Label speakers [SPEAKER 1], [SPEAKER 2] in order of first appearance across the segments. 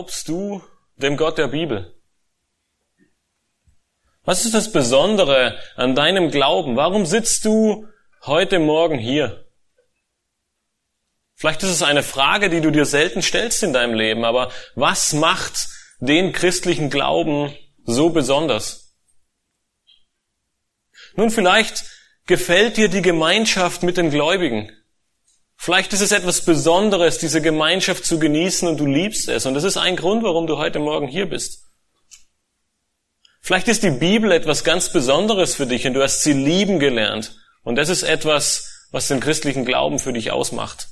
[SPEAKER 1] Glaubst du dem Gott der Bibel? Was ist das Besondere an deinem Glauben? Warum sitzt du heute Morgen hier? Vielleicht ist es eine Frage, die du dir selten stellst in deinem Leben, aber was macht den christlichen Glauben so besonders? Nun, vielleicht gefällt dir die Gemeinschaft mit den Gläubigen. Vielleicht ist es etwas Besonderes, diese Gemeinschaft zu genießen und du liebst es. Und das ist ein Grund, warum du heute Morgen hier bist. Vielleicht ist die Bibel etwas ganz Besonderes für dich und du hast sie lieben gelernt. Und das ist etwas, was den christlichen Glauben für dich ausmacht.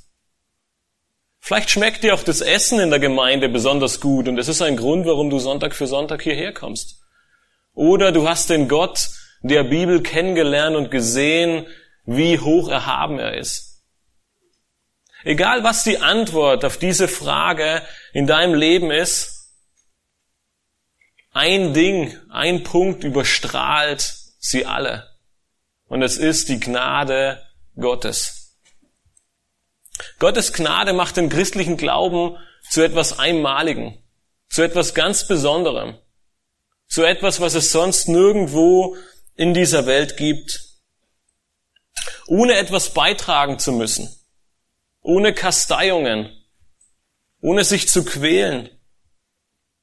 [SPEAKER 1] Vielleicht schmeckt dir auch das Essen in der Gemeinde besonders gut und das ist ein Grund, warum du Sonntag für Sonntag hierher kommst. Oder du hast den Gott der Bibel kennengelernt und gesehen, wie hoch erhaben er ist. Egal was die Antwort auf diese Frage in deinem Leben ist, ein Ding, ein Punkt überstrahlt sie alle. Und es ist die Gnade Gottes. Gottes Gnade macht den christlichen Glauben zu etwas Einmaligen, zu etwas ganz Besonderem, zu etwas, was es sonst nirgendwo in dieser Welt gibt, ohne etwas beitragen zu müssen ohne Kasteiungen, ohne sich zu quälen,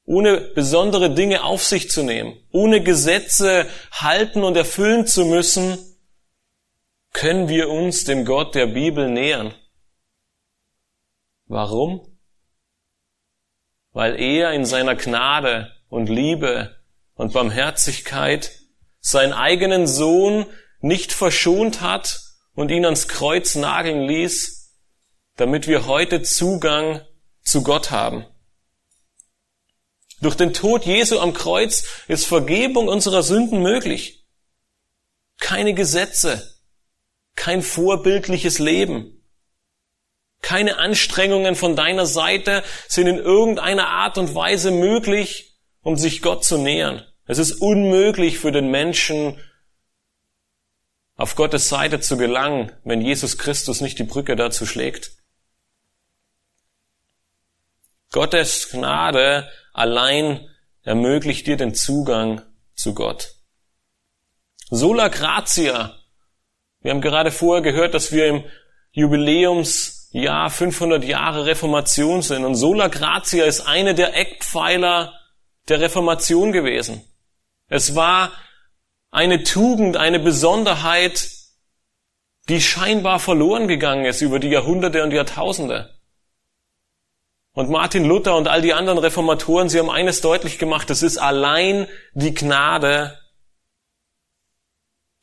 [SPEAKER 1] ohne besondere Dinge auf sich zu nehmen, ohne Gesetze halten und erfüllen zu müssen, können wir uns dem Gott der Bibel nähern. Warum? Weil er in seiner Gnade und Liebe und Barmherzigkeit seinen eigenen Sohn nicht verschont hat und ihn ans Kreuz nageln ließ, damit wir heute Zugang zu Gott haben. Durch den Tod Jesu am Kreuz ist Vergebung unserer Sünden möglich. Keine Gesetze, kein vorbildliches Leben, keine Anstrengungen von deiner Seite sind in irgendeiner Art und Weise möglich, um sich Gott zu nähern. Es ist unmöglich für den Menschen, auf Gottes Seite zu gelangen, wenn Jesus Christus nicht die Brücke dazu schlägt. Gottes Gnade allein ermöglicht dir den Zugang zu Gott. Sola gratia. Wir haben gerade vorher gehört, dass wir im Jubiläumsjahr 500 Jahre Reformation sind. Und sola gratia ist eine der Eckpfeiler der Reformation gewesen. Es war eine Tugend, eine Besonderheit, die scheinbar verloren gegangen ist über die Jahrhunderte und Jahrtausende. Und Martin Luther und all die anderen Reformatoren, sie haben eines deutlich gemacht, es ist allein die Gnade,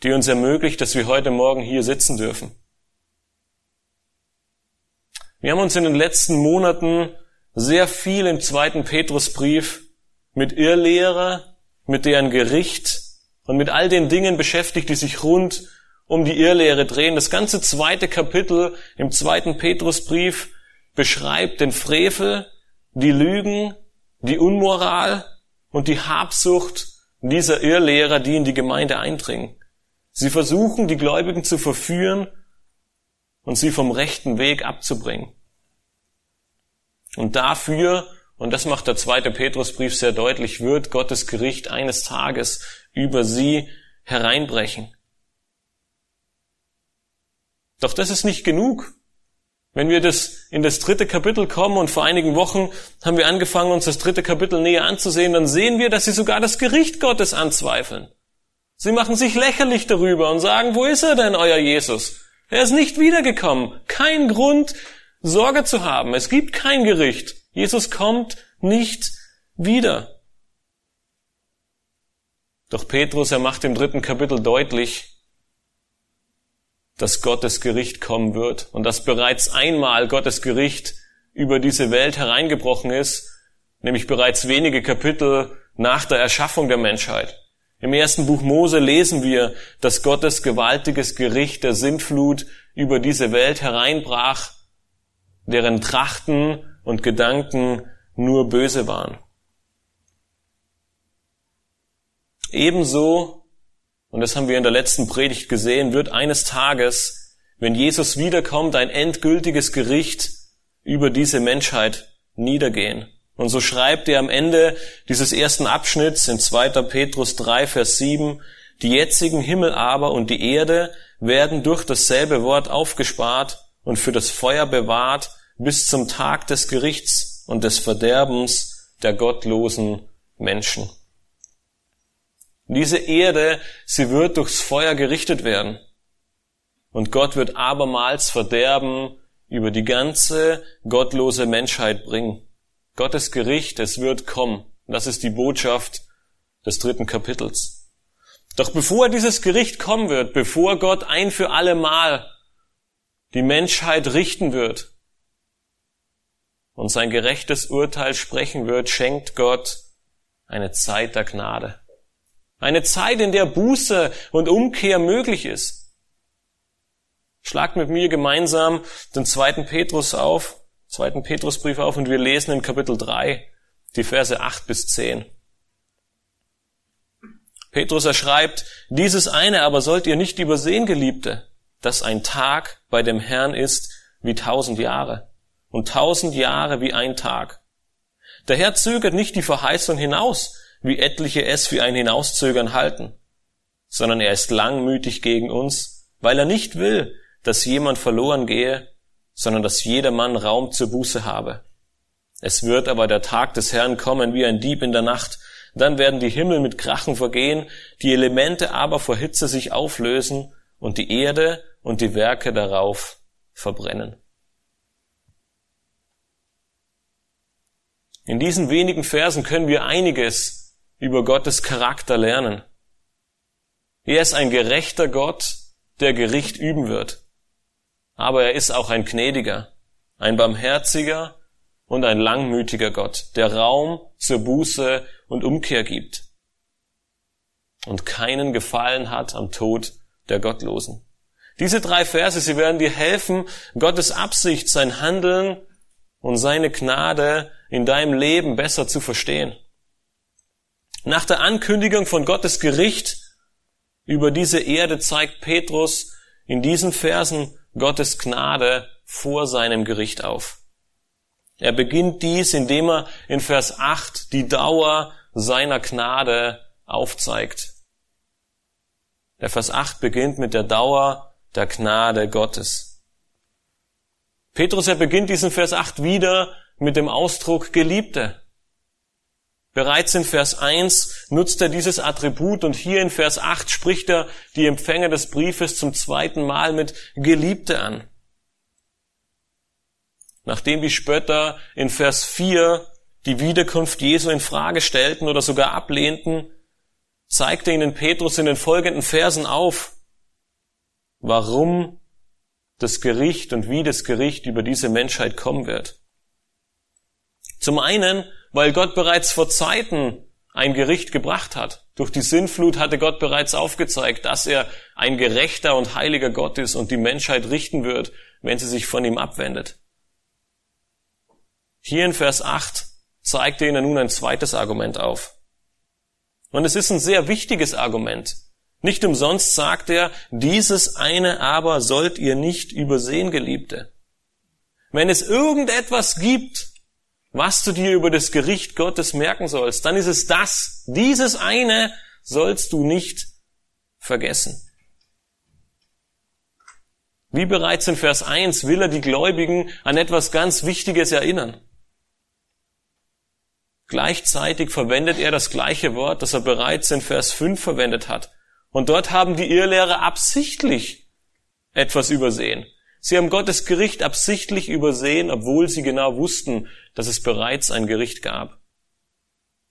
[SPEAKER 1] die uns ermöglicht, dass wir heute Morgen hier sitzen dürfen. Wir haben uns in den letzten Monaten sehr viel im zweiten Petrusbrief mit Irrlehrer, mit deren Gericht und mit all den Dingen beschäftigt, die sich rund um die Irrlehre drehen. Das ganze zweite Kapitel im zweiten Petrusbrief beschreibt den Frevel, die Lügen, die Unmoral und die Habsucht dieser Irrlehrer, die in die Gemeinde eindringen. Sie versuchen, die Gläubigen zu verführen und sie vom rechten Weg abzubringen. Und dafür, und das macht der zweite Petrusbrief sehr deutlich, wird Gottes Gericht eines Tages über sie hereinbrechen. Doch das ist nicht genug. Wenn wir das in das dritte Kapitel kommen und vor einigen Wochen haben wir angefangen, uns das dritte Kapitel näher anzusehen, dann sehen wir, dass sie sogar das Gericht Gottes anzweifeln. Sie machen sich lächerlich darüber und sagen, wo ist er denn, euer Jesus? Er ist nicht wiedergekommen. Kein Grund, Sorge zu haben. Es gibt kein Gericht. Jesus kommt nicht wieder. Doch Petrus, er macht im dritten Kapitel deutlich, dass Gottes Gericht kommen wird und dass bereits einmal Gottes Gericht über diese Welt hereingebrochen ist, nämlich bereits wenige Kapitel nach der Erschaffung der Menschheit. Im ersten Buch Mose lesen wir, dass Gottes gewaltiges Gericht der Sintflut über diese Welt hereinbrach, deren Trachten und Gedanken nur böse waren. Ebenso und das haben wir in der letzten Predigt gesehen, wird eines Tages, wenn Jesus wiederkommt, ein endgültiges Gericht über diese Menschheit niedergehen. Und so schreibt er am Ende dieses ersten Abschnitts in 2. Petrus 3, Vers 7, die jetzigen Himmel aber und die Erde werden durch dasselbe Wort aufgespart und für das Feuer bewahrt bis zum Tag des Gerichts und des Verderbens der gottlosen Menschen. Diese Erde, sie wird durchs Feuer gerichtet werden. Und Gott wird abermals Verderben über die ganze gottlose Menschheit bringen. Gottes Gericht, es wird kommen. Das ist die Botschaft des dritten Kapitels. Doch bevor dieses Gericht kommen wird, bevor Gott ein für alle Mal die Menschheit richten wird und sein gerechtes Urteil sprechen wird, schenkt Gott eine Zeit der Gnade. Eine Zeit, in der Buße und Umkehr möglich ist. Schlagt mit mir gemeinsam den zweiten Petrus auf, zweiten Petrusbrief auf und wir lesen in Kapitel 3 die Verse 8 bis 10. Petrus erschreibt, dieses eine aber sollt ihr nicht übersehen, Geliebte, dass ein Tag bei dem Herrn ist wie tausend Jahre und tausend Jahre wie ein Tag. Der Herr zögert nicht die Verheißung hinaus, wie etliche es für ein Hinauszögern halten, sondern er ist langmütig gegen uns, weil er nicht will, dass jemand verloren gehe, sondern dass jedermann Raum zur Buße habe. Es wird aber der Tag des Herrn kommen wie ein Dieb in der Nacht, dann werden die Himmel mit Krachen vergehen, die Elemente aber vor Hitze sich auflösen und die Erde und die Werke darauf verbrennen. In diesen wenigen Versen können wir einiges über Gottes Charakter lernen. Er ist ein gerechter Gott, der Gericht üben wird. Aber er ist auch ein gnädiger, ein barmherziger und ein langmütiger Gott, der Raum zur Buße und Umkehr gibt und keinen Gefallen hat am Tod der Gottlosen. Diese drei Verse, sie werden dir helfen, Gottes Absicht, sein Handeln und seine Gnade in deinem Leben besser zu verstehen. Nach der Ankündigung von Gottes Gericht über diese Erde zeigt Petrus in diesen Versen Gottes Gnade vor seinem Gericht auf. Er beginnt dies, indem er in Vers 8 die Dauer seiner Gnade aufzeigt. Der Vers 8 beginnt mit der Dauer der Gnade Gottes. Petrus, er beginnt diesen Vers 8 wieder mit dem Ausdruck Geliebte. Bereits in Vers 1 nutzt er dieses Attribut und hier in Vers 8 spricht er die Empfänger des Briefes zum zweiten Mal mit Geliebte an. Nachdem die Spötter in Vers 4 die Wiederkunft Jesu in Frage stellten oder sogar ablehnten, zeigte ihnen Petrus in den folgenden Versen auf, warum das Gericht und wie das Gericht über diese Menschheit kommen wird. Zum einen, weil Gott bereits vor Zeiten ein Gericht gebracht hat. Durch die Sinnflut hatte Gott bereits aufgezeigt, dass er ein gerechter und heiliger Gott ist und die Menschheit richten wird, wenn sie sich von ihm abwendet. Hier in Vers 8 zeigt er ihnen nun ein zweites Argument auf. Und es ist ein sehr wichtiges Argument. Nicht umsonst sagt er, dieses eine aber sollt ihr nicht übersehen, Geliebte. Wenn es irgendetwas gibt, was du dir über das Gericht Gottes merken sollst, dann ist es das. Dieses eine sollst du nicht vergessen. Wie bereits in Vers 1 will er die Gläubigen an etwas ganz Wichtiges erinnern. Gleichzeitig verwendet er das gleiche Wort, das er bereits in Vers 5 verwendet hat. Und dort haben die Irrlehrer absichtlich etwas übersehen. Sie haben Gottes Gericht absichtlich übersehen, obwohl sie genau wussten, dass es bereits ein Gericht gab.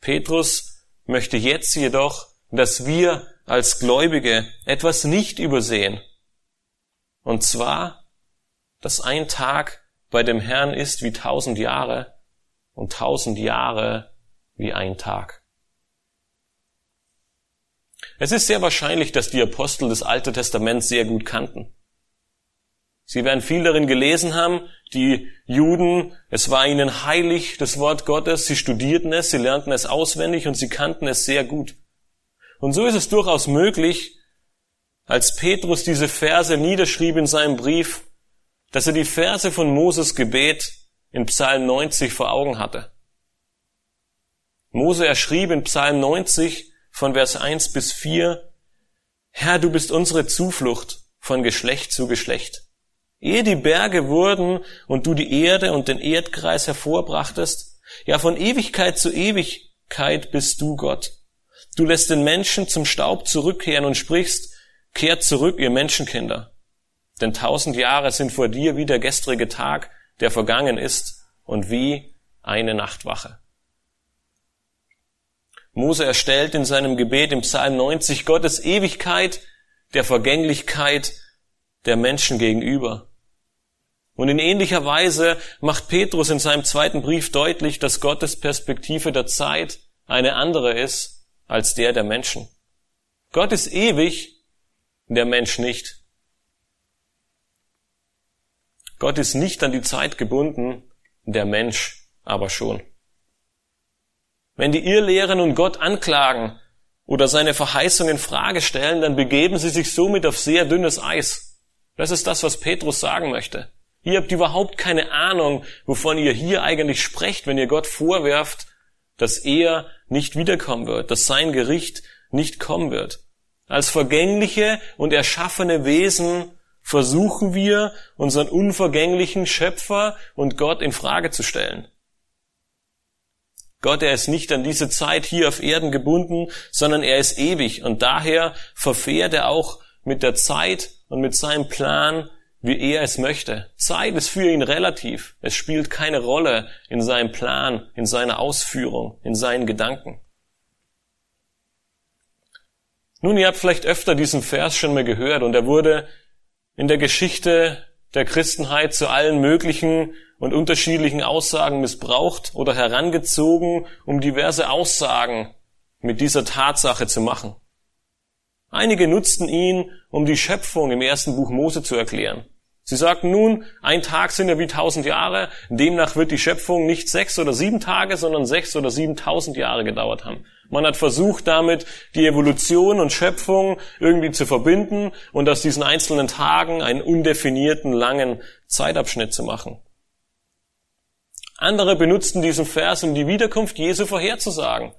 [SPEAKER 1] Petrus möchte jetzt jedoch, dass wir als Gläubige etwas nicht übersehen. Und zwar, dass ein Tag bei dem Herrn ist wie tausend Jahre und tausend Jahre wie ein Tag. Es ist sehr wahrscheinlich, dass die Apostel des Alten Testaments sehr gut kannten. Sie werden viel darin gelesen haben, die Juden, es war ihnen heilig, das Wort Gottes, sie studierten es, sie lernten es auswendig und sie kannten es sehr gut. Und so ist es durchaus möglich, als Petrus diese Verse niederschrieb in seinem Brief, dass er die Verse von Moses Gebet in Psalm 90 vor Augen hatte. Mose erschrieb in Psalm 90 von Vers 1 bis 4, Herr, du bist unsere Zuflucht von Geschlecht zu Geschlecht. Ehe die Berge wurden und du die Erde und den Erdkreis hervorbrachtest, ja von Ewigkeit zu Ewigkeit bist du Gott. Du lässt den Menschen zum Staub zurückkehren und sprichst, kehrt zurück, ihr Menschenkinder. Denn tausend Jahre sind vor dir wie der gestrige Tag, der vergangen ist, und wie eine Nachtwache. Mose erstellt in seinem Gebet im Psalm 90 Gottes Ewigkeit der Vergänglichkeit der Menschen gegenüber. Und in ähnlicher Weise macht Petrus in seinem zweiten Brief deutlich, dass Gottes Perspektive der Zeit eine andere ist als der der Menschen. Gott ist ewig, der Mensch nicht. Gott ist nicht an die Zeit gebunden, der Mensch aber schon. Wenn die Irrlehren und Gott anklagen oder seine Verheißung in Frage stellen, dann begeben sie sich somit auf sehr dünnes Eis. Das ist das, was Petrus sagen möchte. Ihr habt überhaupt keine Ahnung, wovon ihr hier eigentlich sprecht, wenn ihr Gott vorwerft, dass er nicht wiederkommen wird, dass sein Gericht nicht kommen wird. Als vergängliche und erschaffene Wesen versuchen wir, unseren unvergänglichen Schöpfer und Gott in Frage zu stellen. Gott, er ist nicht an diese Zeit hier auf Erden gebunden, sondern er ist ewig und daher verfährt er auch mit der Zeit und mit seinem Plan, wie er es möchte. Zeit ist für ihn relativ. Es spielt keine Rolle in seinem Plan, in seiner Ausführung, in seinen Gedanken. Nun, ihr habt vielleicht öfter diesen Vers schon mal gehört und er wurde in der Geschichte der Christenheit zu allen möglichen und unterschiedlichen Aussagen missbraucht oder herangezogen, um diverse Aussagen mit dieser Tatsache zu machen. Einige nutzten ihn, um die Schöpfung im ersten Buch Mose zu erklären. Sie sagten nun, ein Tag sind ja wie tausend Jahre, demnach wird die Schöpfung nicht sechs oder sieben Tage, sondern sechs oder siebentausend Jahre gedauert haben. Man hat versucht damit, die Evolution und Schöpfung irgendwie zu verbinden und aus diesen einzelnen Tagen einen undefinierten langen Zeitabschnitt zu machen. Andere benutzten diesen Vers, um die Wiederkunft Jesu vorherzusagen.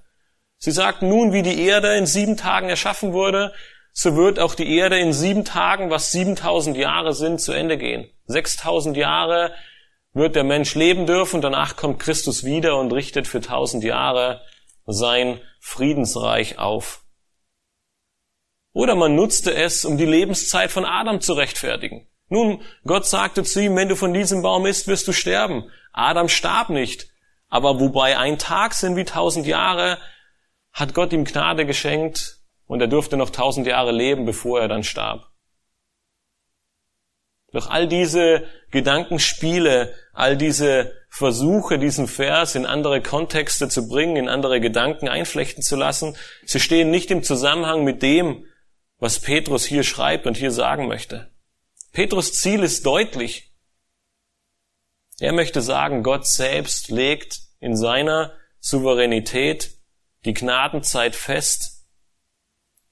[SPEAKER 1] Sie sagten nun, wie die Erde in sieben Tagen erschaffen wurde, so wird auch die Erde in sieben Tagen, was 7000 Jahre sind, zu Ende gehen. 6000 Jahre wird der Mensch leben dürfen, danach kommt Christus wieder und richtet für 1000 Jahre sein Friedensreich auf. Oder man nutzte es, um die Lebenszeit von Adam zu rechtfertigen. Nun, Gott sagte zu ihm, wenn du von diesem Baum isst, wirst du sterben. Adam starb nicht. Aber wobei ein Tag sind wie tausend Jahre, hat Gott ihm Gnade geschenkt und er durfte noch tausend Jahre leben, bevor er dann starb. Doch all diese Gedankenspiele, all diese Versuche, diesen Vers in andere Kontexte zu bringen, in andere Gedanken einflechten zu lassen, sie stehen nicht im Zusammenhang mit dem, was Petrus hier schreibt und hier sagen möchte. Petrus Ziel ist deutlich. Er möchte sagen, Gott selbst legt in seiner Souveränität die Gnadenzeit fest,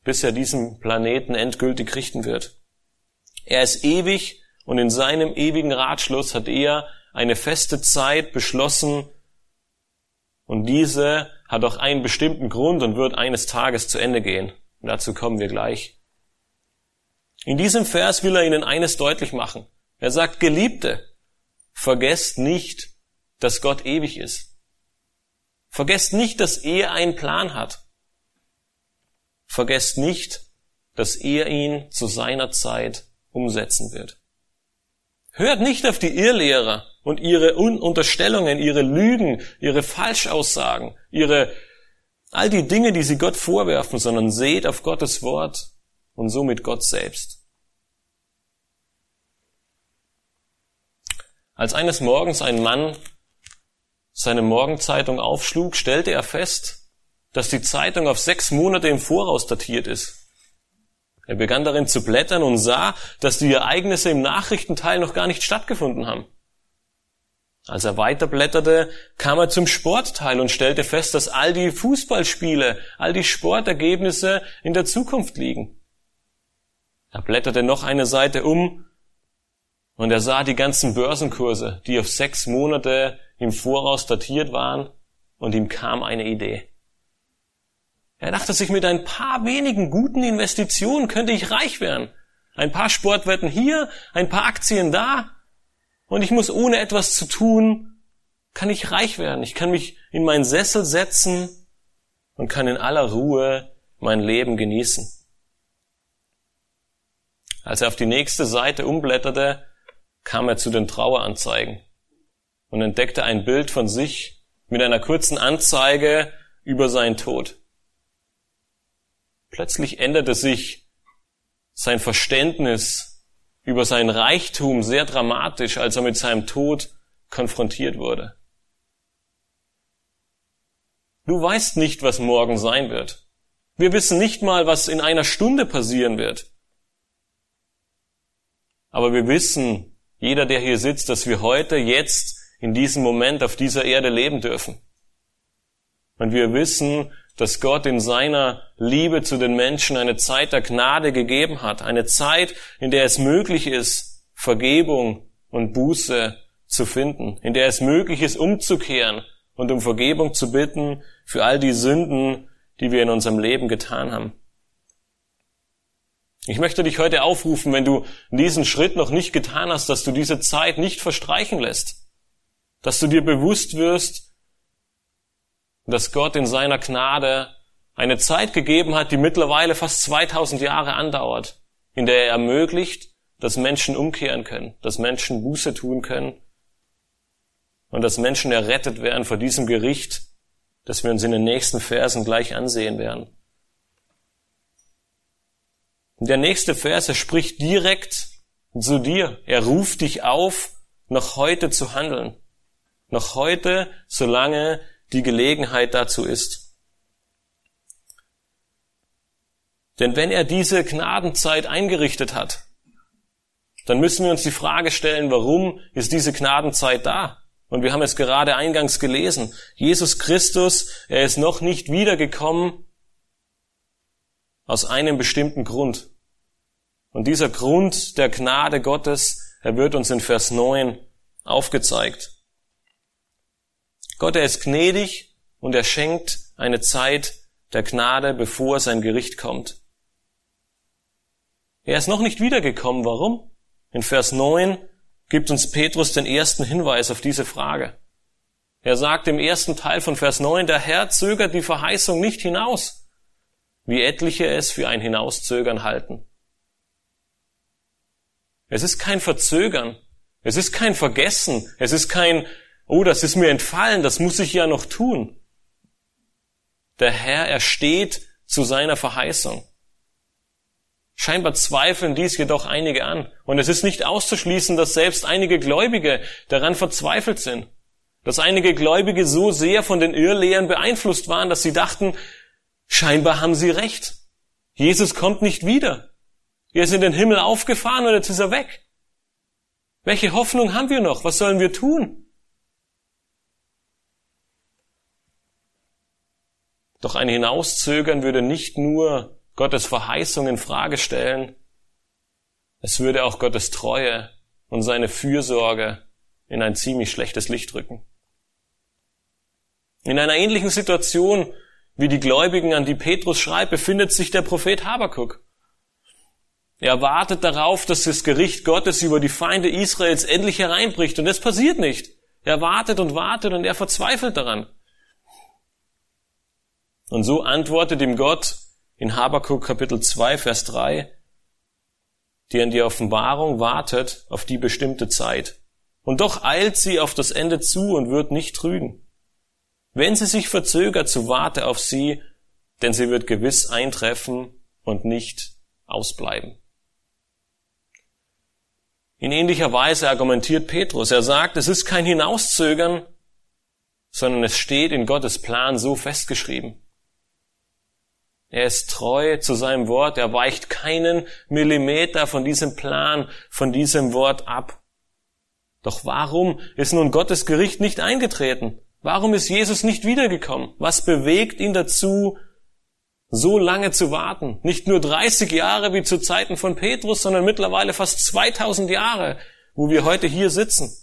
[SPEAKER 1] bis er diesen Planeten endgültig richten wird. Er ist ewig und in seinem ewigen Ratschluss hat er eine feste Zeit beschlossen und diese hat auch einen bestimmten Grund und wird eines Tages zu Ende gehen. Und dazu kommen wir gleich. In diesem Vers will er ihnen eines deutlich machen. Er sagt, Geliebte, vergesst nicht, dass Gott ewig ist. Vergesst nicht, dass er einen Plan hat. Vergesst nicht, dass er ihn zu seiner Zeit umsetzen wird. Hört nicht auf die Irrlehrer und ihre Unterstellungen, ihre Lügen, ihre Falschaussagen, ihre all die Dinge, die sie Gott vorwerfen, sondern seht auf Gottes Wort und somit Gott selbst. Als eines Morgens ein Mann seine Morgenzeitung aufschlug, stellte er fest, dass die Zeitung auf sechs Monate im Voraus datiert ist. Er begann darin zu blättern und sah, dass die Ereignisse im Nachrichtenteil noch gar nicht stattgefunden haben. Als er weiterblätterte, kam er zum Sportteil und stellte fest, dass all die Fußballspiele, all die Sportergebnisse in der Zukunft liegen. Er blätterte noch eine Seite um und er sah die ganzen Börsenkurse, die auf sechs Monate im Voraus datiert waren und ihm kam eine Idee. Er dachte sich, mit ein paar wenigen guten Investitionen könnte ich reich werden. Ein paar Sportwetten hier, ein paar Aktien da. Und ich muss ohne etwas zu tun, kann ich reich werden. Ich kann mich in meinen Sessel setzen und kann in aller Ruhe mein Leben genießen. Als er auf die nächste Seite umblätterte, kam er zu den Traueranzeigen und entdeckte ein Bild von sich mit einer kurzen Anzeige über seinen Tod. Plötzlich änderte sich sein Verständnis über sein Reichtum sehr dramatisch, als er mit seinem Tod konfrontiert wurde. Du weißt nicht, was morgen sein wird. Wir wissen nicht mal, was in einer Stunde passieren wird. Aber wir wissen, jeder, der hier sitzt, dass wir heute, jetzt, in diesem Moment auf dieser Erde leben dürfen. Und wir wissen, dass Gott in seiner Liebe zu den Menschen eine Zeit der Gnade gegeben hat, eine Zeit, in der es möglich ist, Vergebung und Buße zu finden, in der es möglich ist, umzukehren und um Vergebung zu bitten für all die Sünden, die wir in unserem Leben getan haben. Ich möchte dich heute aufrufen, wenn du diesen Schritt noch nicht getan hast, dass du diese Zeit nicht verstreichen lässt, dass du dir bewusst wirst, dass Gott in seiner Gnade eine Zeit gegeben hat, die mittlerweile fast 2000 Jahre andauert, in der er ermöglicht, dass Menschen umkehren können, dass Menschen Buße tun können und dass Menschen errettet werden vor diesem Gericht, das wir uns in den nächsten Versen gleich ansehen werden. Der nächste Vers, er spricht direkt zu dir. Er ruft dich auf, noch heute zu handeln. Noch heute, solange die Gelegenheit dazu ist. Denn wenn er diese Gnadenzeit eingerichtet hat, dann müssen wir uns die Frage stellen, warum ist diese Gnadenzeit da? Und wir haben es gerade eingangs gelesen. Jesus Christus, er ist noch nicht wiedergekommen aus einem bestimmten Grund. Und dieser Grund der Gnade Gottes, er wird uns in Vers 9 aufgezeigt. Gott, er ist gnädig und er schenkt eine Zeit der Gnade, bevor sein Gericht kommt. Er ist noch nicht wiedergekommen. Warum? In Vers 9 gibt uns Petrus den ersten Hinweis auf diese Frage. Er sagt im ersten Teil von Vers 9, der Herr zögert die Verheißung nicht hinaus, wie etliche es für ein Hinauszögern halten. Es ist kein Verzögern, es ist kein Vergessen, es ist kein oh, das ist mir entfallen, das muss ich ja noch tun. Der Herr, er steht zu seiner Verheißung. Scheinbar zweifeln dies jedoch einige an. Und es ist nicht auszuschließen, dass selbst einige Gläubige daran verzweifelt sind. Dass einige Gläubige so sehr von den Irrlehren beeinflusst waren, dass sie dachten, scheinbar haben sie recht. Jesus kommt nicht wieder. Er ist in den Himmel aufgefahren und jetzt ist er weg. Welche Hoffnung haben wir noch? Was sollen wir tun? Doch ein Hinauszögern würde nicht nur Gottes Verheißung in Frage stellen, es würde auch Gottes Treue und seine Fürsorge in ein ziemlich schlechtes Licht rücken. In einer ähnlichen Situation wie die Gläubigen, an die Petrus schreibt, befindet sich der Prophet Habakuk. Er wartet darauf, dass das Gericht Gottes über die Feinde Israels endlich hereinbricht. Und das passiert nicht. Er wartet und wartet und er verzweifelt daran. Und so antwortet ihm Gott in Habakuk Kapitel 2, Vers 3, die an die Offenbarung wartet auf die bestimmte Zeit. Und doch eilt sie auf das Ende zu und wird nicht trügen. Wenn sie sich verzögert, so warte auf sie, denn sie wird gewiss eintreffen und nicht ausbleiben. In ähnlicher Weise argumentiert Petrus. Er sagt, es ist kein Hinauszögern, sondern es steht in Gottes Plan so festgeschrieben. Er ist treu zu seinem Wort, er weicht keinen Millimeter von diesem Plan, von diesem Wort ab. Doch warum ist nun Gottes Gericht nicht eingetreten? Warum ist Jesus nicht wiedergekommen? Was bewegt ihn dazu, so lange zu warten. Nicht nur 30 Jahre wie zu Zeiten von Petrus, sondern mittlerweile fast 2000 Jahre, wo wir heute hier sitzen.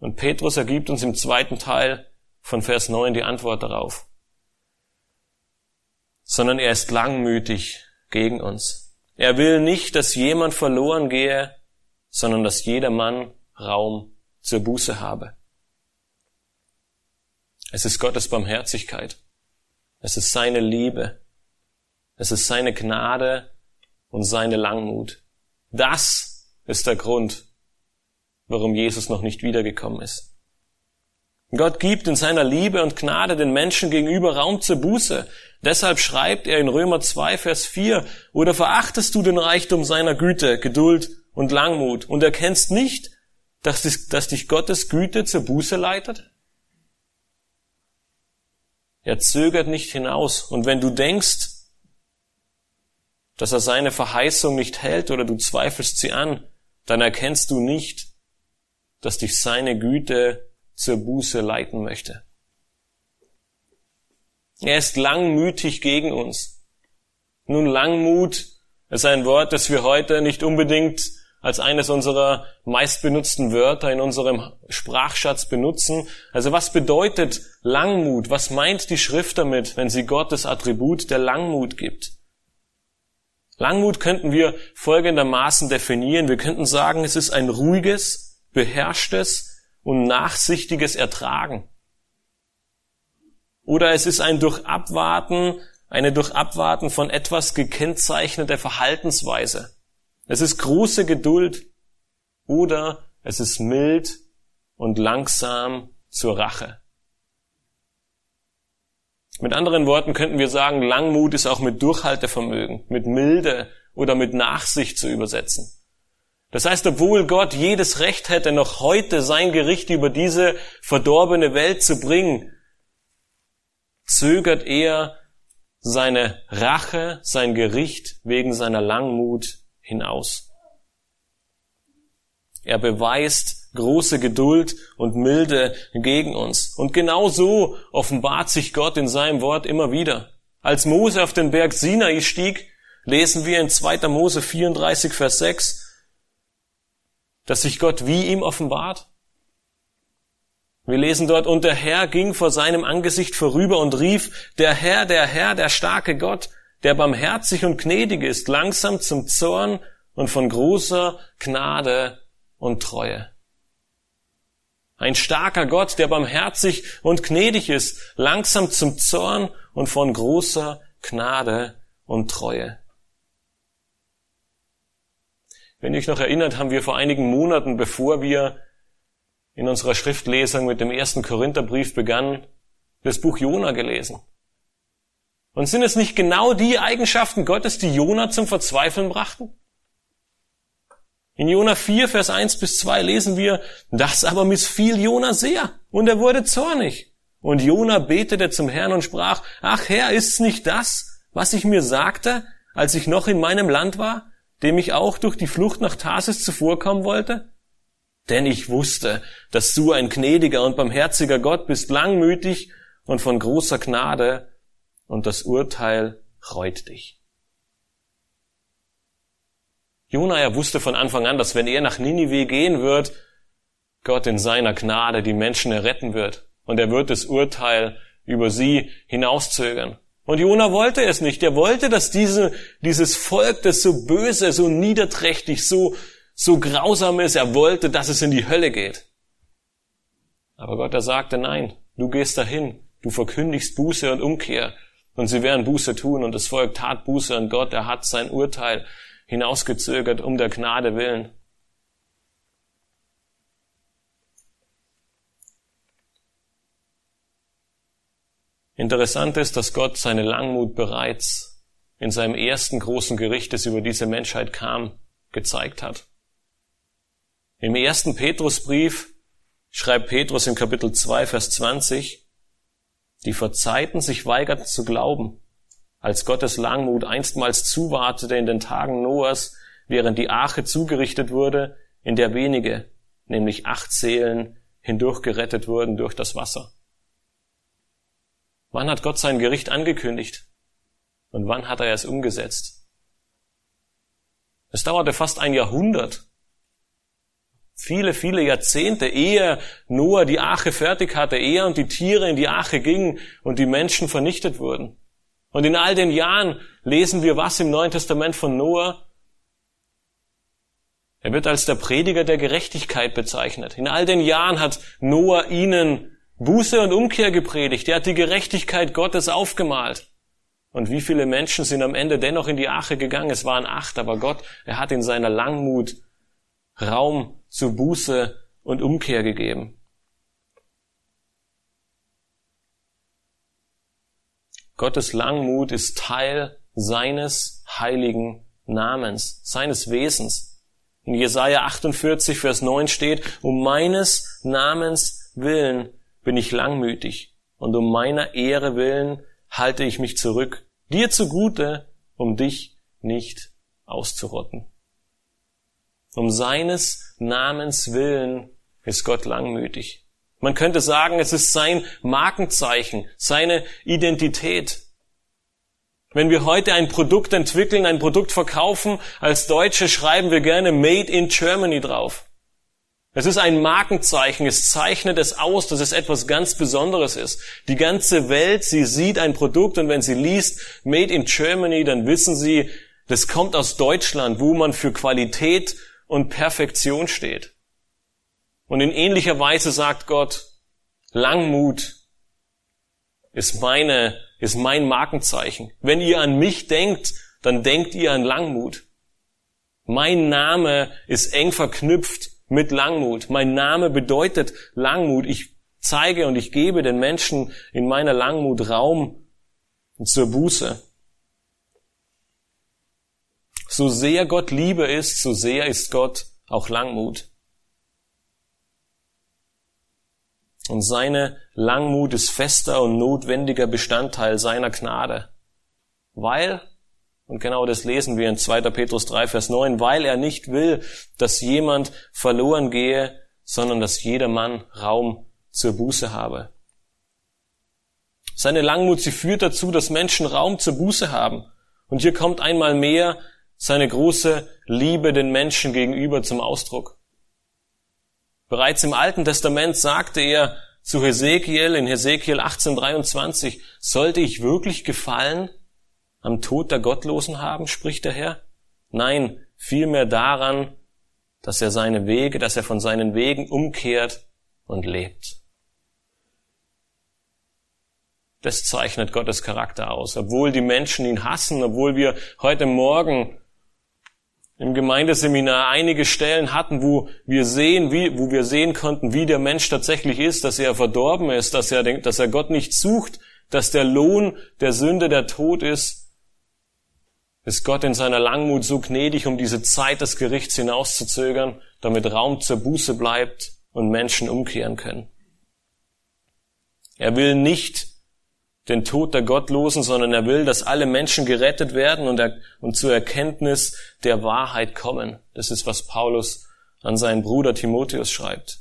[SPEAKER 1] Und Petrus ergibt uns im zweiten Teil von Vers 9 die Antwort darauf. Sondern er ist langmütig gegen uns. Er will nicht, dass jemand verloren gehe, sondern dass jeder Mann Raum zur Buße habe. Es ist Gottes Barmherzigkeit. Es ist seine Liebe. Es ist seine Gnade und seine Langmut. Das ist der Grund, warum Jesus noch nicht wiedergekommen ist. Gott gibt in seiner Liebe und Gnade den Menschen gegenüber Raum zur Buße. Deshalb schreibt er in Römer 2, Vers 4, oder verachtest du den Reichtum seiner Güte, Geduld und Langmut und erkennst nicht, dass dich, Gottes Güte zur Buße leitet? Er zögert nicht hinaus. Und wenn du denkst, dass er seine Verheißung nicht hält oder du zweifelst sie an, dann erkennst du nicht, dass dich seine Güte zur Buße leiten möchte. Er ist langmütig gegen uns. Nun, Langmut ist ein Wort, das wir heute nicht unbedingt als eines unserer meistbenutzten Wörter in unserem Sprachschatz benutzen. Also was bedeutet Langmut? Was meint die Schrift damit, wenn sie Gott das Attribut der Langmut gibt? Langmut könnten wir folgendermaßen definieren. Wir könnten sagen, es ist ein ruhiges, beherrschtes und nachsichtiges Ertragen. Oder es ist ein durch Abwarten, eine durch Abwarten von etwas gekennzeichnete Verhaltensweise. Es ist große Geduld oder es ist mild und langsam zur Rache. Mit anderen Worten könnten wir sagen, Langmut ist auch mit Durchhaltevermögen, mit Milde oder mit Nachsicht zu übersetzen. Das heißt, obwohl Gott jedes Recht hätte, noch heute sein Gericht über diese verdorbene Welt zu bringen, zögert er seine Rache, sein Gericht wegen seiner Langmut hinaus. Er beweist große Geduld und Milde gegen uns. Und genau so offenbart sich Gott in seinem Wort immer wieder. Als Mose auf den Berg Sinai stieg, lesen wir in 2. Mose 34, Vers 6, dass sich Gott wie ihm offenbart. Wir lesen dort, und der Herr ging vor seinem Angesicht vorüber und rief, der Herr, der Herr, der starke Gott, der barmherzig und gnädig ist, langsam zum Zorn und von großer Gnade und Treue. Ein starker Gott, der barmherzig und gnädig ist, langsam zum Zorn und von großer Gnade und Treue. Wenn ihr euch noch erinnert, haben wir vor einigen Monaten, bevor wir in unserer Schriftlesung mit dem ersten Korintherbrief begannen, das Buch Jona gelesen. Und sind es nicht genau die Eigenschaften Gottes, die Jona zum Verzweifeln brachten? In Jona 4, Vers 1 bis 2 lesen wir, das aber missfiel Jona sehr und er wurde zornig. Und Jona betete zum Herrn und sprach, ach Herr, ist's nicht das, was ich mir sagte, als ich noch in meinem Land war, dem ich auch durch die Flucht nach Tarsis zuvorkommen wollte? Denn ich wusste, dass du ein gnädiger und barmherziger Gott bist, langmütig und von großer Gnade und das Urteil reut dich. Jona, er wusste von Anfang an, dass wenn er nach Ninive gehen wird, Gott in seiner Gnade die Menschen erretten wird und er wird das Urteil über sie hinauszögern. Und Jona wollte es nicht. Er wollte, dass diese, dieses Volk, das so böse, so niederträchtig, so, so grausam ist, er wollte, dass es in die Hölle geht. Aber Gott, er sagte, nein, du gehst dahin, du verkündigst Buße und Umkehr. Und sie werden Buße tun und das Volk tat Buße und Gott, er hat sein Urteil hinausgezögert um der Gnade willen. Interessant ist, dass Gott seine Langmut bereits in seinem ersten großen Gericht, das über diese Menschheit kam, gezeigt hat. Im ersten Petrusbrief schreibt Petrus in Kapitel 2, Vers 20, die vor Zeiten sich weigerten zu glauben, als Gottes Langmut einstmals zuwartete in den Tagen Noahs, während die Arche zugerichtet wurde, in der wenige, nämlich acht Seelen, hindurchgerettet wurden durch das Wasser. Wann hat Gott sein Gericht angekündigt? Und wann hat er es umgesetzt? Es dauerte fast ein Jahrhundert. Viele, viele Jahrzehnte, ehe Noah die Arche fertig hatte, ehe und die Tiere in die Arche gingen und die Menschen vernichtet wurden. Und in all den Jahren lesen wir was im Neuen Testament von Noah? Er wird als der Prediger der Gerechtigkeit bezeichnet. In all den Jahren hat Noah ihnen Buße und Umkehr gepredigt. Er hat die Gerechtigkeit Gottes aufgemalt. Und wie viele Menschen sind am Ende dennoch in die Ache gegangen? Es waren acht, aber Gott, er hat in seiner Langmut Raum zur Buße und Umkehr gegeben. Gottes Langmut ist Teil seines heiligen Namens, seines Wesens. In Jesaja 48, Vers 9 steht, um meines Namens willen bin ich langmütig und um meiner Ehre willen halte ich mich zurück, dir zugute, um dich nicht auszurotten. Um seines Namens willen ist Gott langmütig. Man könnte sagen, es ist sein Markenzeichen, seine Identität. Wenn wir heute ein Produkt entwickeln, ein Produkt verkaufen, als Deutsche schreiben wir gerne Made in Germany drauf. Es ist ein Markenzeichen, es zeichnet es aus, dass es etwas ganz Besonderes ist. Die ganze Welt, sie sieht ein Produkt und wenn sie liest Made in Germany, dann wissen sie, das kommt aus Deutschland, wo man für Qualität und Perfektion steht. Und in ähnlicher Weise sagt Gott, Langmut ist meine, ist mein Markenzeichen. Wenn ihr an mich denkt, dann denkt ihr an Langmut. Mein Name ist eng verknüpft mit Langmut. Mein Name bedeutet Langmut. Ich zeige und ich gebe den Menschen in meiner Langmut Raum zur Buße. So sehr Gott Liebe ist, so sehr ist Gott auch Langmut. Und seine Langmut ist fester und notwendiger Bestandteil seiner Gnade, weil und genau das lesen wir in 2. Petrus 3, Vers 9, weil er nicht will, dass jemand verloren gehe, sondern dass jeder Mann Raum zur Buße habe. Seine Langmut, sie führt dazu, dass Menschen Raum zur Buße haben. Und hier kommt einmal mehr seine große Liebe den Menschen gegenüber zum Ausdruck. Bereits im Alten Testament sagte er zu Hesekiel in Hesekiel 18:23, sollte ich wirklich gefallen am Tod der Gottlosen haben, spricht der Herr? Nein, vielmehr daran, dass er seine Wege, dass er von seinen Wegen umkehrt und lebt. Das zeichnet Gottes Charakter aus. Obwohl die Menschen ihn hassen, obwohl wir heute Morgen im Gemeindeseminar einige Stellen hatten, wo wir sehen, wie, wo wir sehen konnten, wie der Mensch tatsächlich ist, dass er verdorben ist, dass er, dass er Gott nicht sucht, dass der Lohn der Sünde der Tod ist, ist Gott in seiner Langmut so gnädig, um diese Zeit des Gerichts hinauszuzögern, damit Raum zur Buße bleibt und Menschen umkehren können. Er will nicht den Tod der Gottlosen, sondern er will, dass alle Menschen gerettet werden und, er, und zur Erkenntnis der Wahrheit kommen. Das ist, was Paulus an seinen Bruder Timotheus schreibt.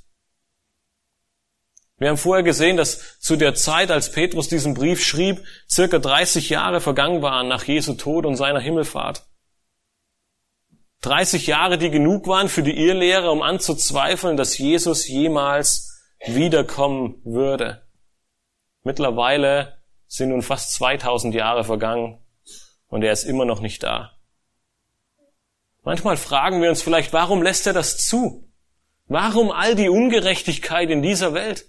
[SPEAKER 1] Wir haben vorher gesehen, dass zu der Zeit, als Petrus diesen Brief schrieb, circa 30 Jahre vergangen waren nach Jesu Tod und seiner Himmelfahrt. 30 Jahre, die genug waren für die Irrlehre, um anzuzweifeln, dass Jesus jemals wiederkommen würde. Mittlerweile sind nun fast 2000 Jahre vergangen und er ist immer noch nicht da. Manchmal fragen wir uns vielleicht, warum lässt er das zu? Warum all die Ungerechtigkeit in dieser Welt?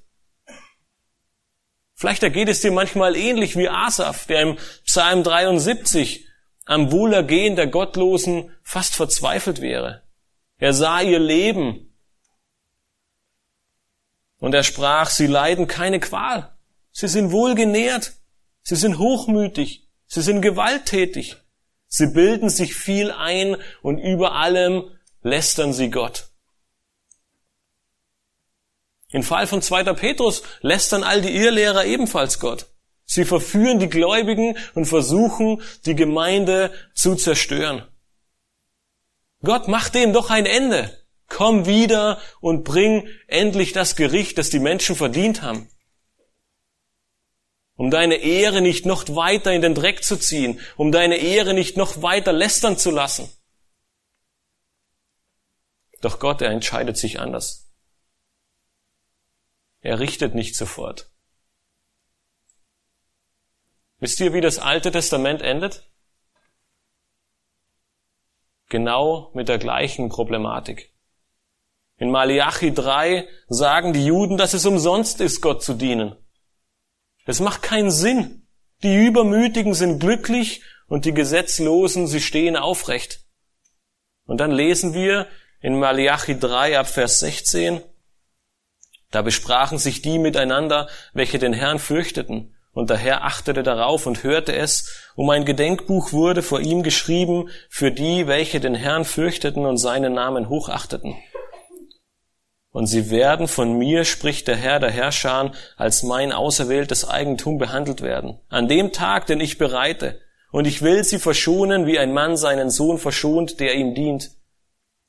[SPEAKER 1] Vielleicht ergeht es dir manchmal ähnlich wie Asaf, der im Psalm 73 am Wohlergehen der Gottlosen fast verzweifelt wäre. Er sah ihr Leben und er sprach, sie leiden keine Qual. Sie sind wohlgenährt. Sie sind hochmütig. Sie sind gewalttätig. Sie bilden sich viel ein und über allem lästern sie Gott. Im Fall von 2. Petrus lästern all die Irrlehrer ebenfalls Gott. Sie verführen die Gläubigen und versuchen, die Gemeinde zu zerstören. Gott macht dem doch ein Ende. Komm wieder und bring endlich das Gericht, das die Menschen verdient haben. Um deine Ehre nicht noch weiter in den Dreck zu ziehen, um deine Ehre nicht noch weiter lästern zu lassen. Doch Gott, er entscheidet sich anders. Er richtet nicht sofort. Wisst ihr, wie das Alte Testament endet? Genau mit der gleichen Problematik. In Malachi 3 sagen die Juden, dass es umsonst ist, Gott zu dienen. Es macht keinen Sinn. Die Übermütigen sind glücklich und die Gesetzlosen, sie stehen aufrecht. Und dann lesen wir in Malachi 3 ab Vers 16, da besprachen sich die miteinander, welche den Herrn fürchteten. Und der Herr achtete darauf und hörte es, um ein Gedenkbuch wurde vor ihm geschrieben für die, welche den Herrn fürchteten und seinen Namen hochachteten. Und sie werden von mir, spricht der Herr der Herrscher, als mein auserwähltes Eigentum behandelt werden. An dem Tag, den ich bereite. Und ich will sie verschonen, wie ein Mann seinen Sohn verschont, der ihm dient.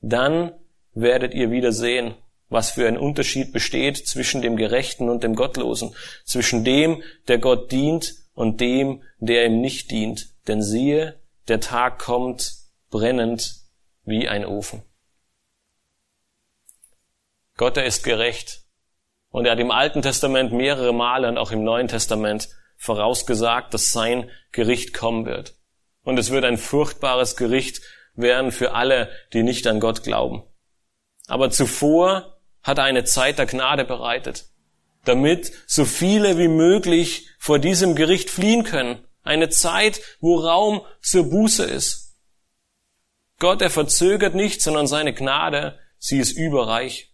[SPEAKER 1] Dann werdet ihr wieder sehen, was für ein Unterschied besteht zwischen dem Gerechten und dem Gottlosen, zwischen dem, der Gott dient und dem, der ihm nicht dient. Denn siehe, der Tag kommt brennend wie ein Ofen. Gott, er ist gerecht. Und er hat im Alten Testament mehrere Male und auch im Neuen Testament vorausgesagt, dass sein Gericht kommen wird. Und es wird ein furchtbares Gericht werden für alle, die nicht an Gott glauben. Aber zuvor hat eine Zeit der Gnade bereitet, damit so viele wie möglich vor diesem Gericht fliehen können. Eine Zeit, wo Raum zur Buße ist. Gott, er verzögert nicht, sondern seine Gnade, sie ist überreich.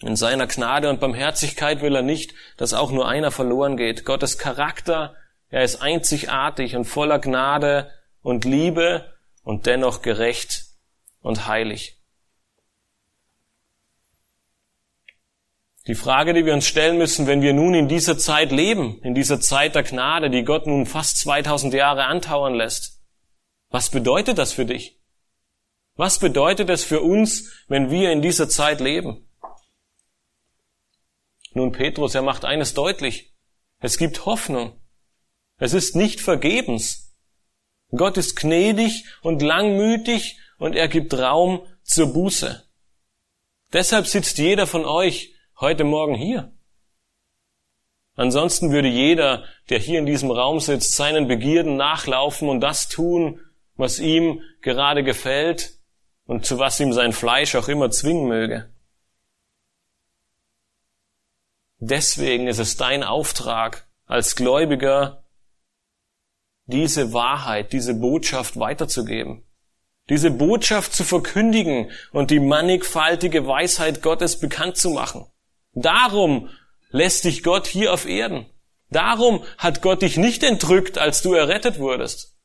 [SPEAKER 1] In seiner Gnade und Barmherzigkeit will er nicht, dass auch nur einer verloren geht. Gottes Charakter, er ist einzigartig und voller Gnade und Liebe und dennoch gerecht und heilig. Die Frage, die wir uns stellen müssen, wenn wir nun in dieser Zeit leben, in dieser Zeit der Gnade, die Gott nun fast 2000 Jahre antauern lässt, was bedeutet das für dich? Was bedeutet es für uns, wenn wir in dieser Zeit leben? Nun, Petrus, er macht eines deutlich. Es gibt Hoffnung. Es ist nicht vergebens. Gott ist gnädig und langmütig und er gibt Raum zur Buße. Deshalb sitzt jeder von euch heute Morgen hier. Ansonsten würde jeder, der hier in diesem Raum sitzt, seinen Begierden nachlaufen und das tun, was ihm gerade gefällt und zu was ihm sein Fleisch auch immer zwingen möge. Deswegen ist es dein Auftrag als Gläubiger, diese Wahrheit, diese Botschaft weiterzugeben diese Botschaft zu verkündigen und die mannigfaltige Weisheit Gottes bekannt zu machen. Darum lässt dich Gott hier auf Erden. Darum hat Gott dich nicht entrückt, als du errettet wurdest,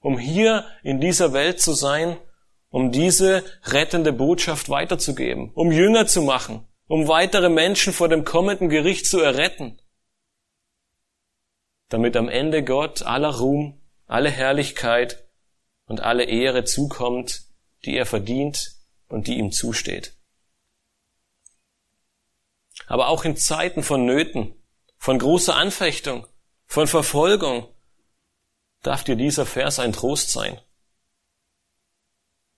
[SPEAKER 1] um hier in dieser Welt zu sein, um diese rettende Botschaft weiterzugeben, um Jünger zu machen, um weitere Menschen vor dem kommenden Gericht zu erretten, damit am Ende Gott aller Ruhm, alle Herrlichkeit und alle Ehre zukommt, die er verdient und die ihm zusteht. Aber auch in Zeiten von Nöten, von großer Anfechtung, von Verfolgung, darf dir dieser Vers ein Trost sein.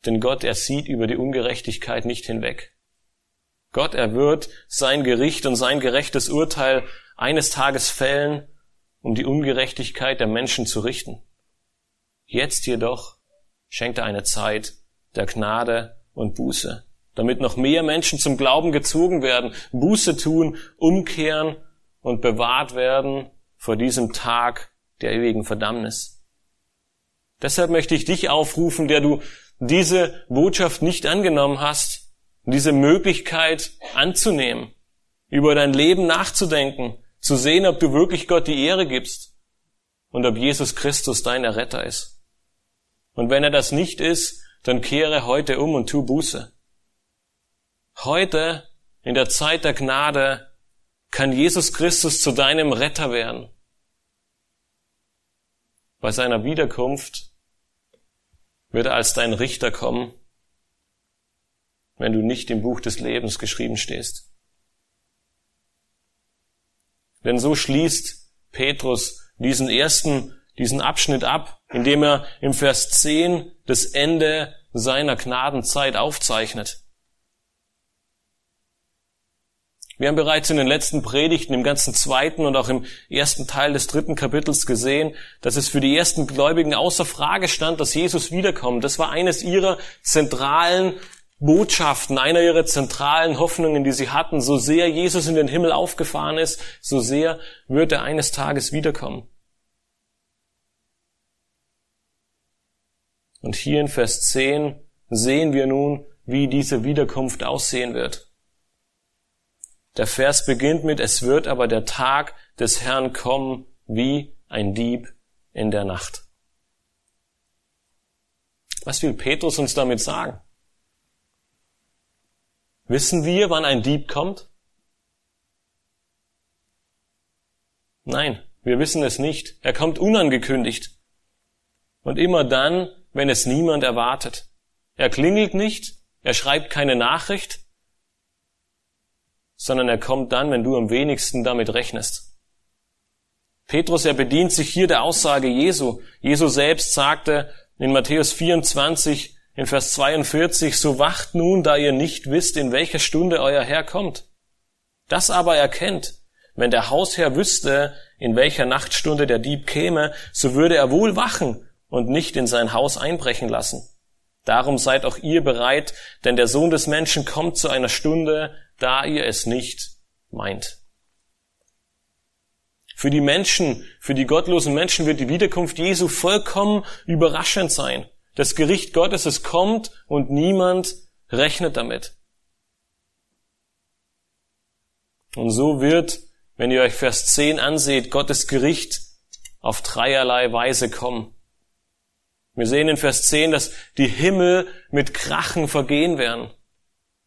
[SPEAKER 1] Denn Gott, er sieht über die Ungerechtigkeit nicht hinweg. Gott, er wird sein Gericht und sein gerechtes Urteil eines Tages fällen um die Ungerechtigkeit der Menschen zu richten. Jetzt jedoch schenkt er eine Zeit der Gnade und Buße, damit noch mehr Menschen zum Glauben gezogen werden, Buße tun, umkehren und bewahrt werden vor diesem Tag der ewigen Verdammnis. Deshalb möchte ich dich aufrufen, der du diese Botschaft nicht angenommen hast, diese Möglichkeit anzunehmen, über dein Leben nachzudenken, zu sehen, ob du wirklich Gott die Ehre gibst und ob Jesus Christus dein Erretter ist. Und wenn er das nicht ist, dann kehre heute um und tu Buße. Heute, in der Zeit der Gnade, kann Jesus Christus zu deinem Retter werden. Bei seiner Wiederkunft wird er als dein Richter kommen, wenn du nicht im Buch des Lebens geschrieben stehst. Denn so schließt Petrus diesen ersten, diesen Abschnitt ab, indem er im Vers 10 das Ende seiner Gnadenzeit aufzeichnet. Wir haben bereits in den letzten Predigten, im ganzen zweiten und auch im ersten Teil des dritten Kapitels gesehen, dass es für die ersten Gläubigen außer Frage stand, dass Jesus wiederkommt. Das war eines ihrer zentralen Botschaften, einer ihrer zentralen Hoffnungen, die sie hatten. So sehr Jesus in den Himmel aufgefahren ist, so sehr wird er eines Tages wiederkommen. Und hier in Vers 10 sehen wir nun, wie diese Wiederkunft aussehen wird. Der Vers beginnt mit, es wird aber der Tag des Herrn kommen wie ein Dieb in der Nacht. Was will Petrus uns damit sagen? Wissen wir, wann ein Dieb kommt? Nein, wir wissen es nicht. Er kommt unangekündigt. Und immer dann, wenn es niemand erwartet. Er klingelt nicht, er schreibt keine Nachricht, sondern er kommt dann, wenn du am wenigsten damit rechnest. Petrus, er bedient sich hier der Aussage Jesu. Jesu selbst sagte in Matthäus 24 in Vers 42, so wacht nun, da ihr nicht wisst, in welcher Stunde euer Herr kommt. Das aber erkennt, wenn der Hausherr wüsste, in welcher Nachtstunde der Dieb käme, so würde er wohl wachen und nicht in sein Haus einbrechen lassen. Darum seid auch ihr bereit, denn der Sohn des Menschen kommt zu einer Stunde, da ihr es nicht meint. Für die Menschen, für die gottlosen Menschen wird die Wiederkunft Jesu vollkommen überraschend sein. Das Gericht Gottes, es kommt und niemand rechnet damit. Und so wird, wenn ihr euch Vers 10 anseht, Gottes Gericht auf dreierlei Weise kommen. Wir sehen in Vers 10, dass die Himmel mit Krachen vergehen werden.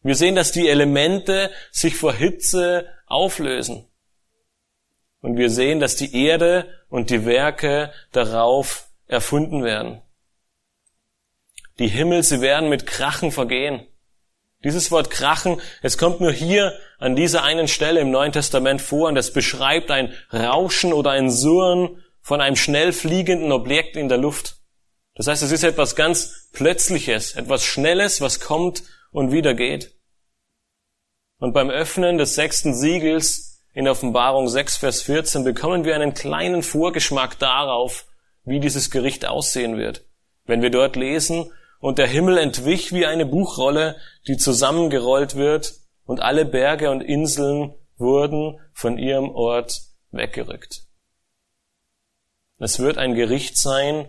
[SPEAKER 1] Wir sehen, dass die Elemente sich vor Hitze auflösen. Und wir sehen, dass die Erde und die Werke darauf erfunden werden. Die Himmel, sie werden mit Krachen vergehen. Dieses Wort Krachen, es kommt nur hier an dieser einen Stelle im Neuen Testament vor und es beschreibt ein Rauschen oder ein Surren von einem schnell fliegenden Objekt in der Luft. Das heißt, es ist etwas ganz Plötzliches, etwas Schnelles, was kommt und wieder geht. Und beim Öffnen des sechsten Siegels in Offenbarung 6, Vers 14 bekommen wir einen kleinen Vorgeschmack darauf, wie dieses Gericht aussehen wird. Wenn wir dort lesen, und der Himmel entwich wie eine Buchrolle, die zusammengerollt wird, und alle Berge und Inseln wurden von ihrem Ort weggerückt. Es wird ein Gericht sein,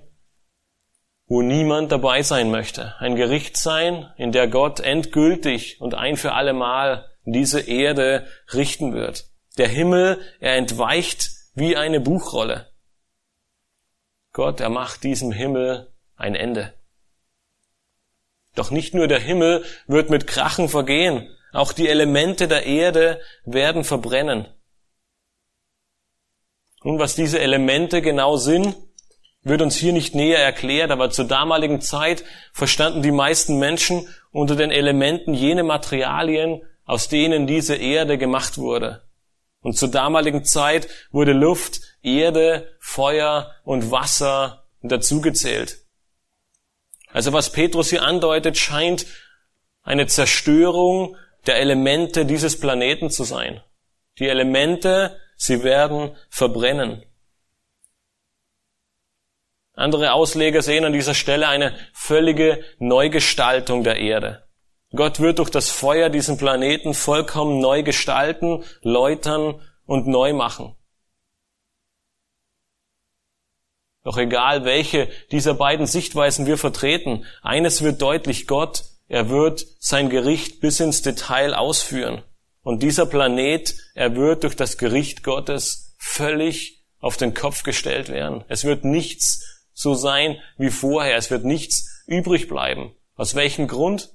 [SPEAKER 1] wo niemand dabei sein möchte. Ein Gericht sein, in der Gott endgültig und ein für alle Mal diese Erde richten wird. Der Himmel, er entweicht wie eine Buchrolle. Gott, er macht diesem Himmel ein Ende. Doch nicht nur der Himmel wird mit Krachen vergehen, auch die Elemente der Erde werden verbrennen. Nun, was diese Elemente genau sind, wird uns hier nicht näher erklärt, aber zur damaligen Zeit verstanden die meisten Menschen unter den Elementen jene Materialien, aus denen diese Erde gemacht wurde. Und zur damaligen Zeit wurde Luft, Erde, Feuer und Wasser dazugezählt. Also was Petrus hier andeutet, scheint eine Zerstörung der Elemente dieses Planeten zu sein. Die Elemente, sie werden verbrennen. Andere Ausleger sehen an dieser Stelle eine völlige Neugestaltung der Erde. Gott wird durch das Feuer diesen Planeten vollkommen neu gestalten, läutern und neu machen. Doch egal, welche dieser beiden Sichtweisen wir vertreten, eines wird deutlich Gott, er wird sein Gericht bis ins Detail ausführen. Und dieser Planet, er wird durch das Gericht Gottes völlig auf den Kopf gestellt werden. Es wird nichts so sein wie vorher. Es wird nichts übrig bleiben. Aus welchem Grund?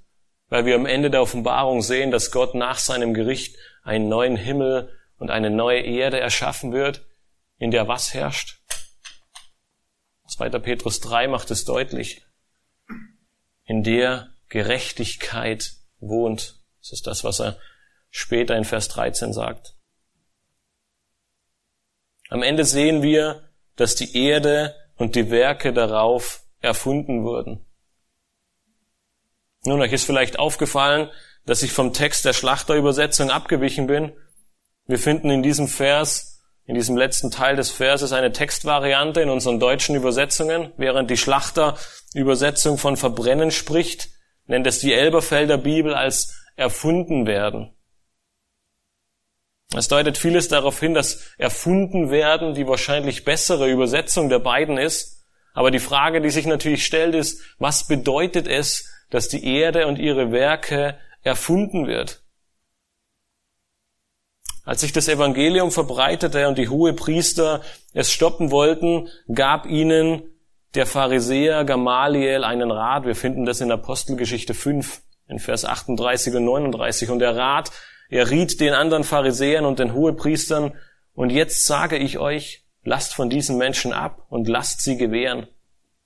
[SPEAKER 1] Weil wir am Ende der Offenbarung sehen, dass Gott nach seinem Gericht einen neuen Himmel und eine neue Erde erschaffen wird, in der was herrscht? 2. Petrus 3 macht es deutlich. In der Gerechtigkeit wohnt. Das ist das, was er später in Vers 13 sagt. Am Ende sehen wir, dass die Erde und die Werke darauf erfunden wurden. Nun, euch ist vielleicht aufgefallen, dass ich vom Text der Schlachterübersetzung abgewichen bin. Wir finden in diesem Vers, in diesem letzten Teil des Verses eine Textvariante in unseren deutschen Übersetzungen, während die Schlachterübersetzung von Verbrennen spricht, nennt es die Elberfelder Bibel als erfunden werden. Es deutet vieles darauf hin, dass erfunden werden die wahrscheinlich bessere Übersetzung der beiden ist. Aber die Frage, die sich natürlich stellt, ist, was bedeutet es, dass die Erde und ihre Werke erfunden wird? Als sich das Evangelium verbreitete und die hohe Priester es stoppen wollten, gab ihnen der Pharisäer Gamaliel einen Rat. Wir finden das in Apostelgeschichte 5 in Vers 38 und 39. Und der Rat er riet den anderen Pharisäern und den Hohepriestern, und jetzt sage ich euch, lasst von diesen Menschen ab und lasst sie gewähren.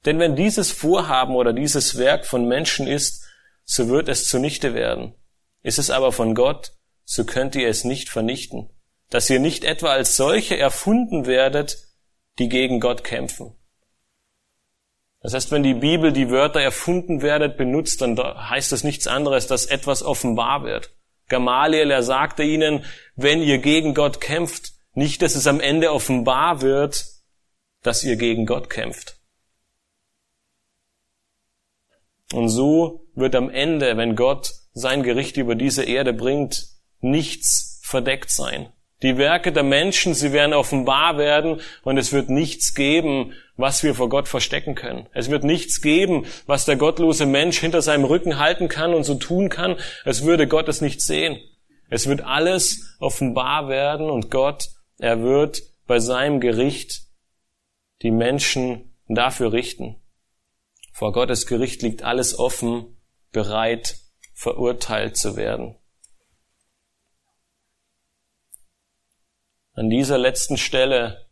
[SPEAKER 1] Denn wenn dieses Vorhaben oder dieses Werk von Menschen ist, so wird es zunichte werden. Ist es aber von Gott, so könnt ihr es nicht vernichten, dass ihr nicht etwa als solche erfunden werdet, die gegen Gott kämpfen. Das heißt, wenn die Bibel die Wörter erfunden werdet benutzt, dann heißt das nichts anderes, dass etwas offenbar wird. Gamaliel, er sagte ihnen, wenn ihr gegen Gott kämpft, nicht, dass es am Ende offenbar wird, dass ihr gegen Gott kämpft. Und so wird am Ende, wenn Gott sein Gericht über diese Erde bringt, nichts verdeckt sein. Die Werke der Menschen, sie werden offenbar werden und es wird nichts geben, was wir vor Gott verstecken können. Es wird nichts geben, was der gottlose Mensch hinter seinem Rücken halten kann und so tun kann. Es würde Gott es nicht sehen. Es wird alles offenbar werden und Gott, er wird bei seinem Gericht die Menschen dafür richten. Vor Gottes Gericht liegt alles offen, bereit, verurteilt zu werden. An dieser letzten Stelle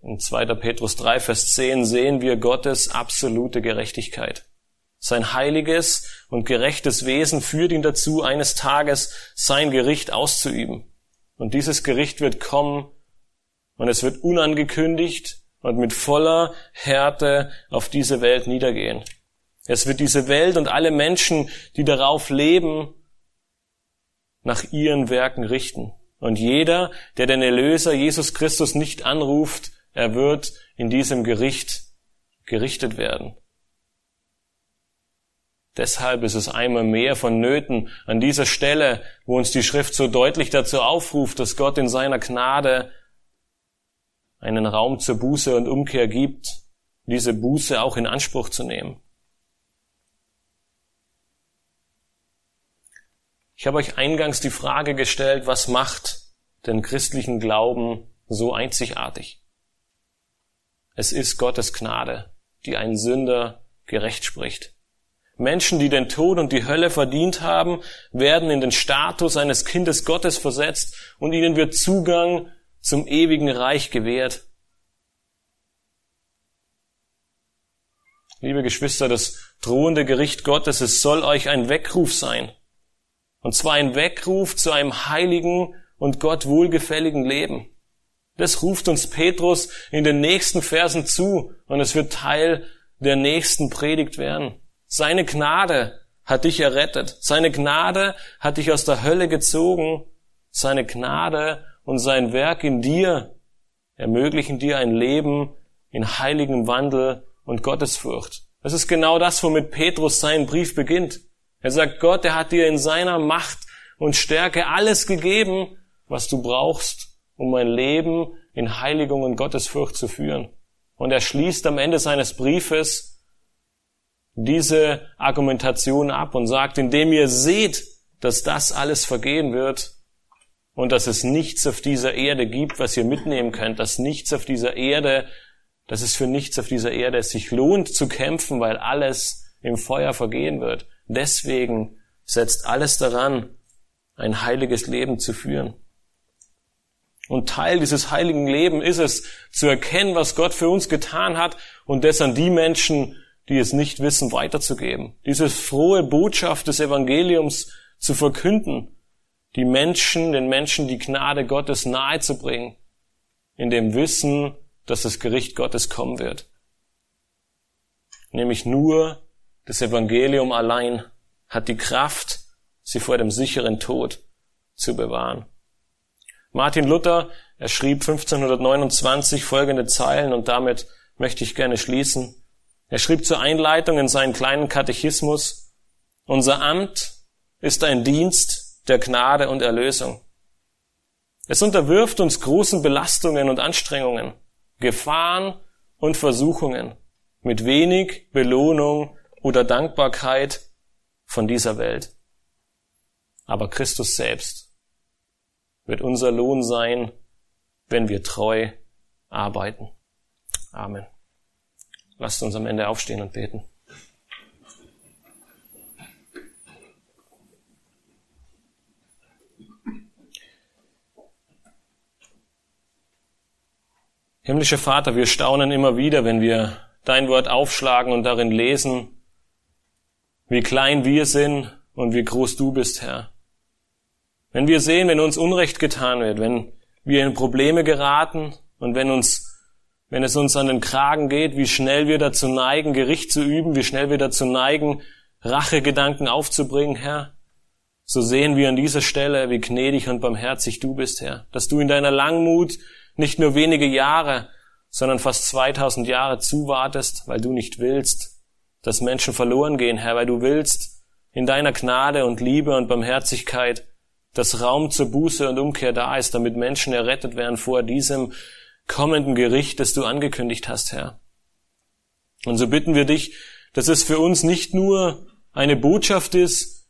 [SPEAKER 1] in 2. Petrus 3, Vers 10 sehen wir Gottes absolute Gerechtigkeit. Sein heiliges und gerechtes Wesen führt ihn dazu, eines Tages sein Gericht auszuüben. Und dieses Gericht wird kommen und es wird unangekündigt und mit voller Härte auf diese Welt niedergehen. Es wird diese Welt und alle Menschen, die darauf leben, nach ihren Werken richten. Und jeder, der den Erlöser Jesus Christus nicht anruft, er wird in diesem Gericht gerichtet werden. Deshalb ist es einmal mehr vonnöten, an dieser Stelle, wo uns die Schrift so deutlich dazu aufruft, dass Gott in seiner Gnade einen Raum zur Buße und Umkehr gibt, diese Buße auch in Anspruch zu nehmen. Ich habe euch eingangs die Frage gestellt, was macht den christlichen Glauben so einzigartig? Es ist Gottes Gnade, die einen Sünder gerecht spricht. Menschen, die den Tod und die Hölle verdient haben, werden in den Status eines Kindes Gottes versetzt und ihnen wird Zugang zum ewigen Reich gewährt. Liebe Geschwister, das drohende Gericht Gottes, es soll euch ein Weckruf sein. Und zwar ein Weckruf zu einem heiligen und Gott wohlgefälligen Leben. Das ruft uns Petrus in den nächsten Versen zu und es wird Teil der nächsten Predigt werden. Seine Gnade hat dich errettet. Seine Gnade hat dich aus der Hölle gezogen. Seine Gnade und sein Werk in dir ermöglichen dir ein Leben in heiligem Wandel und Gottesfurcht. Das ist genau das, womit Petrus seinen Brief beginnt. Er sagt, Gott, er hat dir in seiner Macht und Stärke alles gegeben, was du brauchst, um mein Leben in Heiligung und Gottesfurcht zu führen. Und er schließt am Ende seines Briefes diese Argumentation ab und sagt, indem ihr seht, dass das alles vergehen wird und dass es nichts auf dieser Erde gibt, was ihr mitnehmen könnt, dass nichts auf dieser Erde, dass es für nichts auf dieser Erde sich lohnt zu kämpfen, weil alles im Feuer vergehen wird. Deswegen setzt alles daran, ein heiliges Leben zu führen. Und Teil dieses heiligen Lebens ist es, zu erkennen, was Gott für uns getan hat und das an die Menschen, die es nicht wissen, weiterzugeben. Diese frohe Botschaft des Evangeliums zu verkünden, die Menschen, den Menschen die Gnade Gottes nahezubringen, in dem Wissen, dass das Gericht Gottes kommen wird. Nämlich nur das Evangelium allein hat die Kraft, sie vor dem sicheren Tod zu bewahren. Martin Luther, er schrieb 1529 folgende Zeilen und damit möchte ich gerne schließen. Er schrieb zur Einleitung in seinen kleinen Katechismus, unser Amt ist ein Dienst der Gnade und Erlösung. Es unterwirft uns großen Belastungen und Anstrengungen, Gefahren und Versuchungen mit wenig Belohnung oder Dankbarkeit von dieser Welt. Aber Christus selbst wird unser Lohn sein, wenn wir treu arbeiten. Amen. Lasst uns am Ende aufstehen und beten. Himmlischer Vater, wir staunen immer wieder, wenn wir dein Wort aufschlagen und darin lesen, wie klein wir sind und wie groß du bist, Herr. Wenn wir sehen, wenn uns Unrecht getan wird, wenn wir in Probleme geraten und wenn uns, wenn es uns an den Kragen geht, wie schnell wir dazu neigen, Gericht zu üben, wie schnell wir dazu neigen, Rachegedanken aufzubringen, Herr, so sehen wir an dieser Stelle, wie gnädig und barmherzig du bist, Herr, dass du in deiner Langmut nicht nur wenige Jahre, sondern fast 2000 Jahre zuwartest, weil du nicht willst, dass Menschen verloren gehen, Herr, weil du willst in deiner Gnade und Liebe und Barmherzigkeit dass Raum zur Buße und Umkehr da ist, damit Menschen errettet werden vor diesem kommenden Gericht, das du angekündigt hast, Herr. Und so bitten wir dich, dass es für uns nicht nur eine Botschaft ist,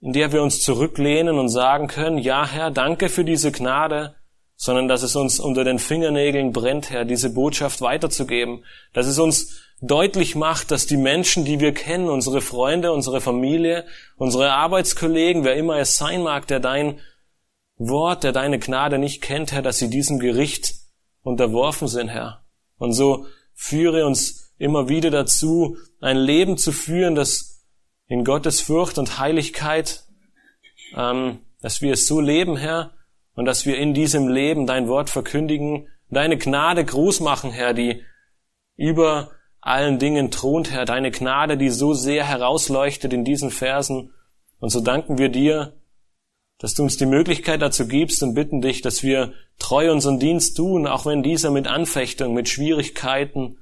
[SPEAKER 1] in der wir uns zurücklehnen und sagen können, ja Herr, danke für diese Gnade, sondern dass es uns unter den Fingernägeln brennt, Herr, diese Botschaft weiterzugeben, dass es uns deutlich macht, dass die Menschen, die wir kennen, unsere Freunde, unsere Familie, unsere Arbeitskollegen, wer immer es sein mag, der dein Wort, der deine Gnade nicht kennt, Herr, dass sie diesem Gericht unterworfen sind, Herr. Und so führe uns immer wieder dazu, ein Leben zu führen, das in Gottes Furcht und Heiligkeit, ähm, dass wir es so leben, Herr, und dass wir in diesem Leben dein Wort verkündigen, deine Gnade groß machen, Herr, die über allen Dingen thront, Herr, deine Gnade, die so sehr herausleuchtet in diesen Versen. Und so danken wir dir, dass du uns die Möglichkeit dazu gibst und bitten dich, dass wir treu unseren Dienst tun, auch wenn dieser mit Anfechtung, mit Schwierigkeiten,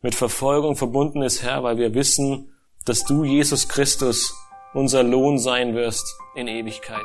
[SPEAKER 1] mit Verfolgung verbunden ist, Herr, weil wir wissen, dass du, Jesus Christus, unser Lohn sein wirst in Ewigkeit.